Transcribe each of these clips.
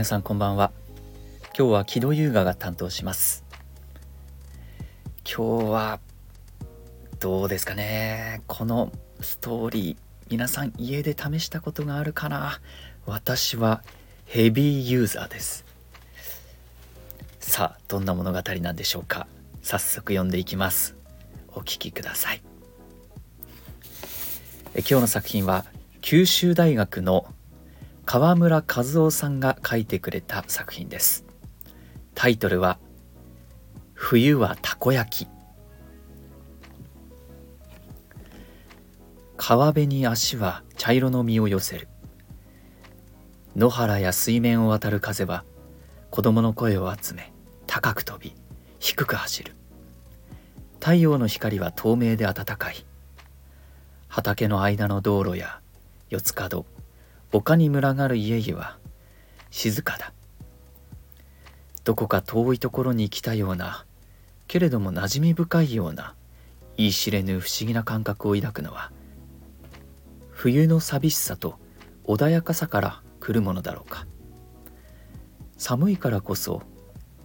皆さんこんばんは。今日は木戸優雅が担当します。今日はどうですかね。このストーリー皆さん家で試したことがあるかな。私はヘビーユーザーです。さあどんな物語なんでしょうか。早速読んでいきます。お聞きください。え今日の作品は九州大学の川村和夫さんが書いてくれた作品です。タイトルは冬はたこ焼き。川辺に足は茶色の実を寄せる。野原や水面を渡る風は子供の声を集め高く飛び低く走る。太陽の光は透明で暖かい。畑の間の道路や四つ角丘に群がる家々は静かだ。どこか遠いところに来たようなけれども馴染み深いような言い知れぬ不思議な感覚を抱くのは冬の寂しさと穏やかさから来るものだろうか。寒いからこそ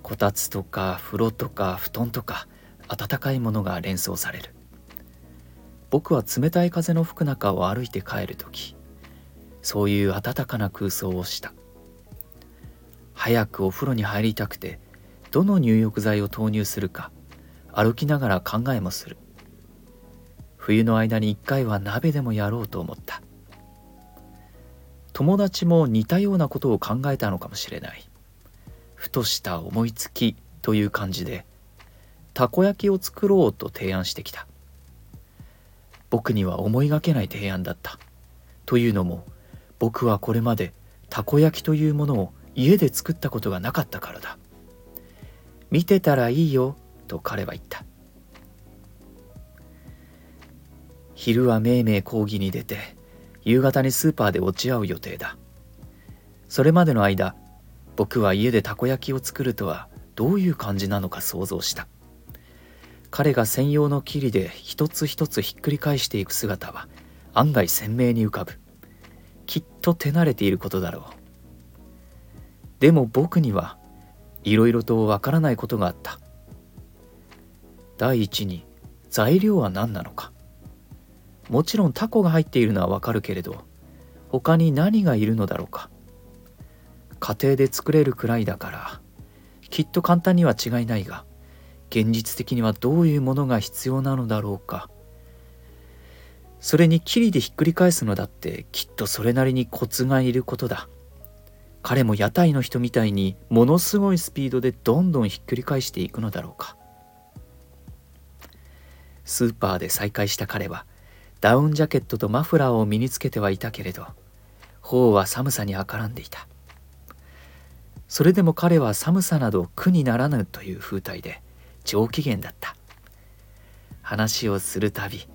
こたつとか風呂とか布団とか暖かいものが連想される。僕は冷たい風の吹く中を歩いて帰る時そういう暖かな空想をした。早くお風呂に入りたくてどの入浴剤を投入するか歩きながら考えもする。冬の間に一回は鍋でもやろうと思った。友達も似たようなことを考えたのかもしれない。ふとした思いつきという感じでたこ焼きを作ろうと提案してきた。僕には思いがけない提案だった。というのも僕はこれまでたこ焼きというものを家で作ったことがなかったからだ。見てたらいいよと彼は言った。昼はめいめい講義に出て夕方にスーパーで落ち合う予定だ。それまでの間僕は家でたこ焼きを作るとはどういう感じなのか想像した。彼が専用の霧で一つ一つひっくり返していく姿は案外鮮明に浮かぶ。きっと手慣れていることだろう。でも僕にはいろいろとわからないことがあった。第一に材料は何なのか。もちろんタコが入っているのはわかるけれど他に何がいるのだろうか。家庭で作れるくらいだからきっと簡単には違いないが現実的にはどういうものが必要なのだろうか。それに霧でひっくり返すのだってきっとそれなりにコツがいることだ。彼も屋台の人みたいにものすごいスピードでどんどんひっくり返していくのだろうか。スーパーで再会した彼はダウンジャケットとマフラーを身につけてはいたけれど頬は寒さにあからんでいた。それでも彼は寒さなど苦にならぬという風体で上機嫌だった。話をするたび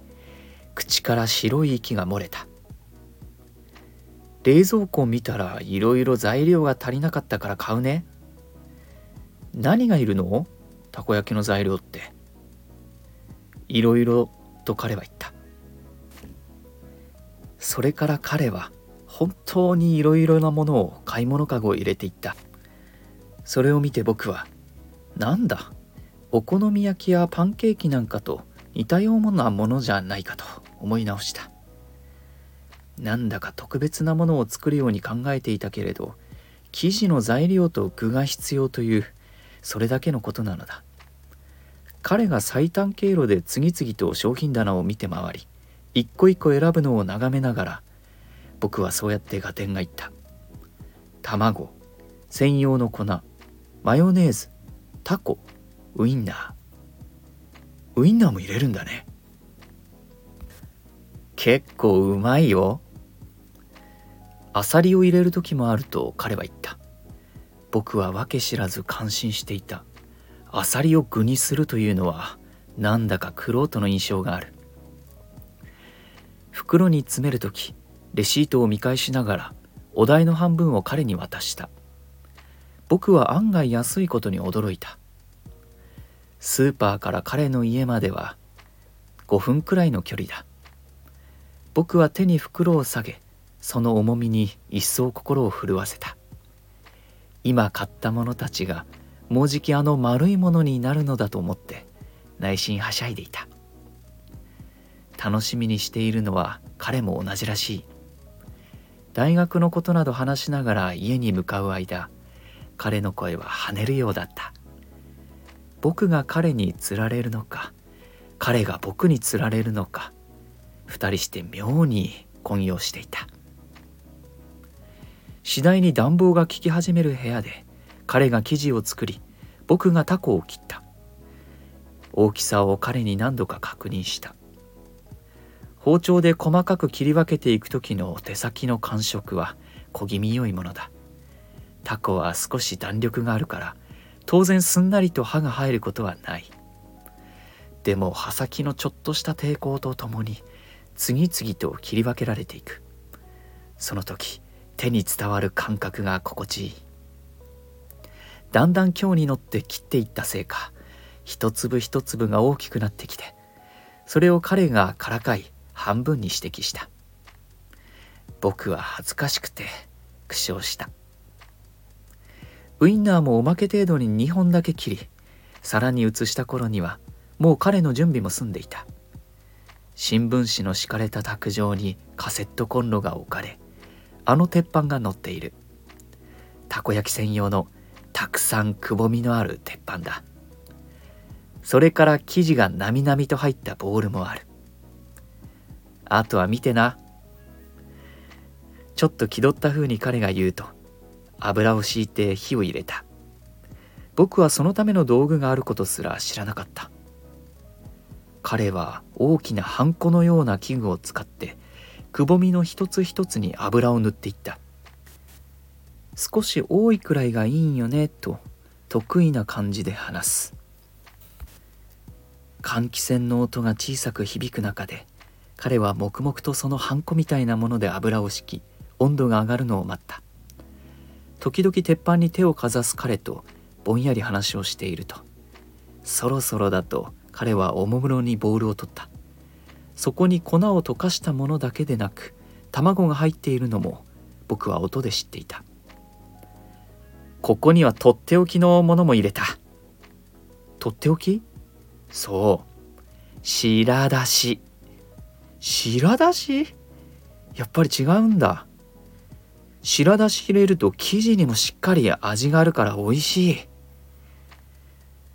口から白い息が漏れた。冷蔵庫を見たらいろいろ材料が足りなかったから買うね。何がいるの？たこ焼きの材料って。いろいろと彼は言った。それから彼は本当にいろいろなものを買い物かごを入れていった。それを見て僕はなんだ？お好み焼きやパンケーキなんかと似たようなものじゃないかと。思い直した。なんだか特別なものを作るように考えていたけれど生地の材料と具が必要というそれだけのことなのだ。彼が最短経路で次々と商品棚を見て回り一個一個選ぶのを眺めながら僕はそうやって合点がいった。卵専用の粉マヨネーズタコウインナー。ウインナーも入れるんだね。結構うまいよ。アサリを入れる時もあると彼は言った。僕は訳知らず感心していた。アサリを具にするというのはなんだか玄人の印象がある。袋に詰める時レシートを見返しながらお題の半分を彼に渡した。僕は案外安いことに驚いた。スーパーから彼の家までは5分くらいの距離だ。僕は手に袋を下げその重みに一層心を震わせた。今買ったものたちがもうじきあの丸いものになるのだと思って内心はしゃいでいた。楽しみにしているのは彼も同じらしい。大学のことなど話しながら家に向かう間彼の声は跳ねるようだった。僕が彼につられるのか彼が僕につられるのか二人して妙に混用していた。次第に暖房が効き始める部屋で彼が生地を作り僕がタコを切った。大きさを彼に何度か確認した。包丁で細かく切り分けていく時の手先の感触は小気味良いものだ。タコは少し弾力があるから当然すんなりと刃が入ることはない。でも刃先のちょっとした抵抗とともに次々と切り分けられていく。その時手に伝わる感覚が心地いい。だんだん今日に乗って切っていったせいか一粒一粒が大きくなってきてそれを彼がからかい半分に指摘した。僕は恥ずかしくて苦笑した。ウインナーもおまけ程度に2本だけ切り皿に移した頃にはもう彼の準備も済んでいた。新聞紙の敷かれた卓上にカセットコンロが置かれあの鉄板が乗っているたこ焼き専用のたくさんくぼみのある鉄板だそれから生地がなみなみと入ったボールもあるあとは見てな。ちょっと気取った風に彼が言うと、油を敷いて火を入れた。僕はそのための道具があることすら知らなかった。彼は大きなハンコのような器具を使ってくぼみの一つ一つに油を塗っていった。少し多いくらいがいいんよねと得意な感じで話す。換気扇の音が小さく響く中で彼は黙々とそのハンコみたいなもので油を敷き温度が上がるのを待った。時々鉄板に手をかざす彼とぼんやり話をしているとそろそろだと彼はおもむろにボールを取った。そこに粉を溶かしたものだけでなく卵が入っているのも僕は音で知っていた。ここにはとっておきのものも入れた。とっておき？そう。白だし。白だし？やっぱり違うんだ。白だし入れると生地にもしっかり味があるから美味しい。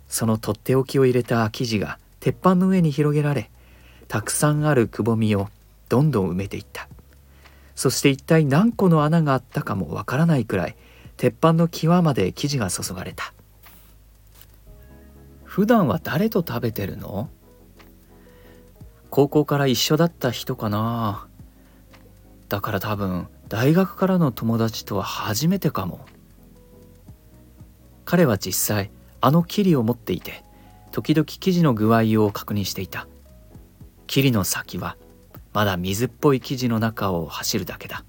そのとっておきを入れた生地が鉄板の上に広げられたくさんあるくぼみをどんどん埋めていった。そして一体何個の穴があったかもわからないくらい鉄板の際まで生地が注がれた。普段は誰と食べてるの？高校から一緒だった人かな？だから多分大学からの友達とは初めてかも。彼は実際あのキリを持っていて時々生地の具合を確認していた。キリの先はまだ水っぽい生地の中を走るだけだ。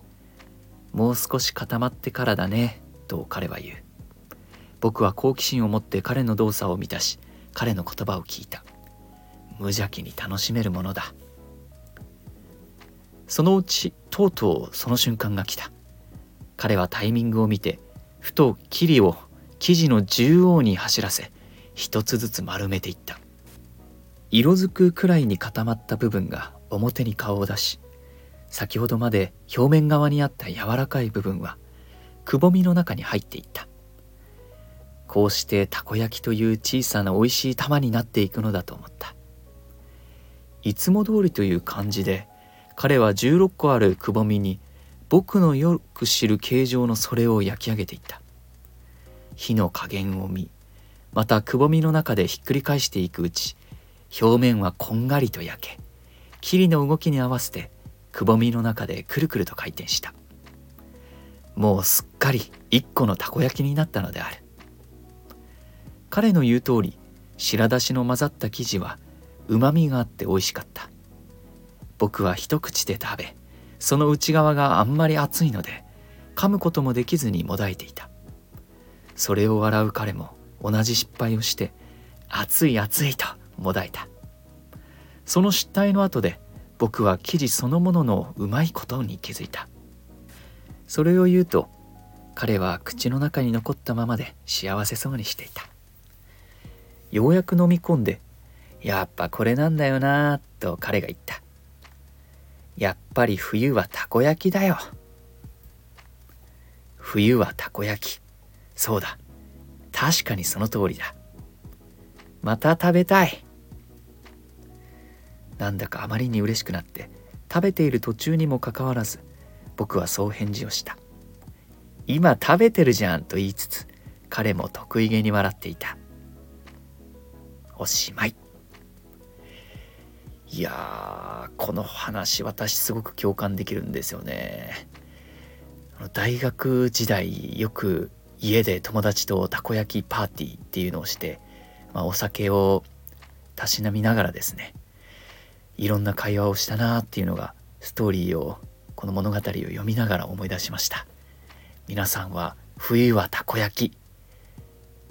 もう少し固まってからだねと彼は言う。僕は好奇心を持って彼の動作を満たし彼の言葉を聞いた。無邪気に楽しめるものだ。そのうちとうとうその瞬間が来た。彼はタイミングを見てふと霧を生地の縦横に走らせ一つずつ丸めていった。色づくくらいに固まった部分が表に顔を出し先ほどまで表面側にあった柔らかい部分はくぼみの中に入っていった。こうしてたこ焼きという小さな美味しい玉になっていくのだと思った。いつも通りという感じで彼は16個あるくぼみに僕のよく知る形状のそれを焼き上げていった。火の加減を見またくぼみの中でひっくり返していくうち表面はこんがりと焼け霧の動きに合わせてくぼみの中でくるくると回転した。もうすっかり一個のたこ焼きになったのである。彼の言う通り白だしの混ざった生地はうまみがあって美味しかった。僕は一口で食べその内側があんまり熱いので噛むこともできずにもだいていた。それを笑う彼も同じ失敗をして熱い熱いともだいた。その失態の後で僕は生地そのもののうまいことに気づいた。それを言うと彼は口の中に残ったままで幸せそうにしていた。ようやく飲み込んで「やっぱこれなんだよな」と彼が言った「やっぱり冬はたこ焼きだよ」冬はたこ焼き。そうだ。確かにその通りだ。また食べたい。なんだかあまりに嬉しくなって食べている途中にもかかわらず僕はそう返事をした。今食べてるじゃんと言いつつ彼も得意げに笑っていた。おしまい。いやこの話私すごく共感できるんですよね。大学時代よく家で友達とたこ焼きパーティーっていうのをして、まあ、お酒をたしなみながらですねいろんな会話をしたなっていうのがストーリーをこの物語を読みながら思い出しました。皆さんは冬はたこ焼き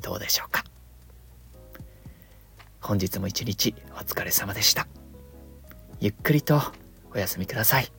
どうでしょうか？本日も一日お疲れ様でした。ゆっくりとお休みください。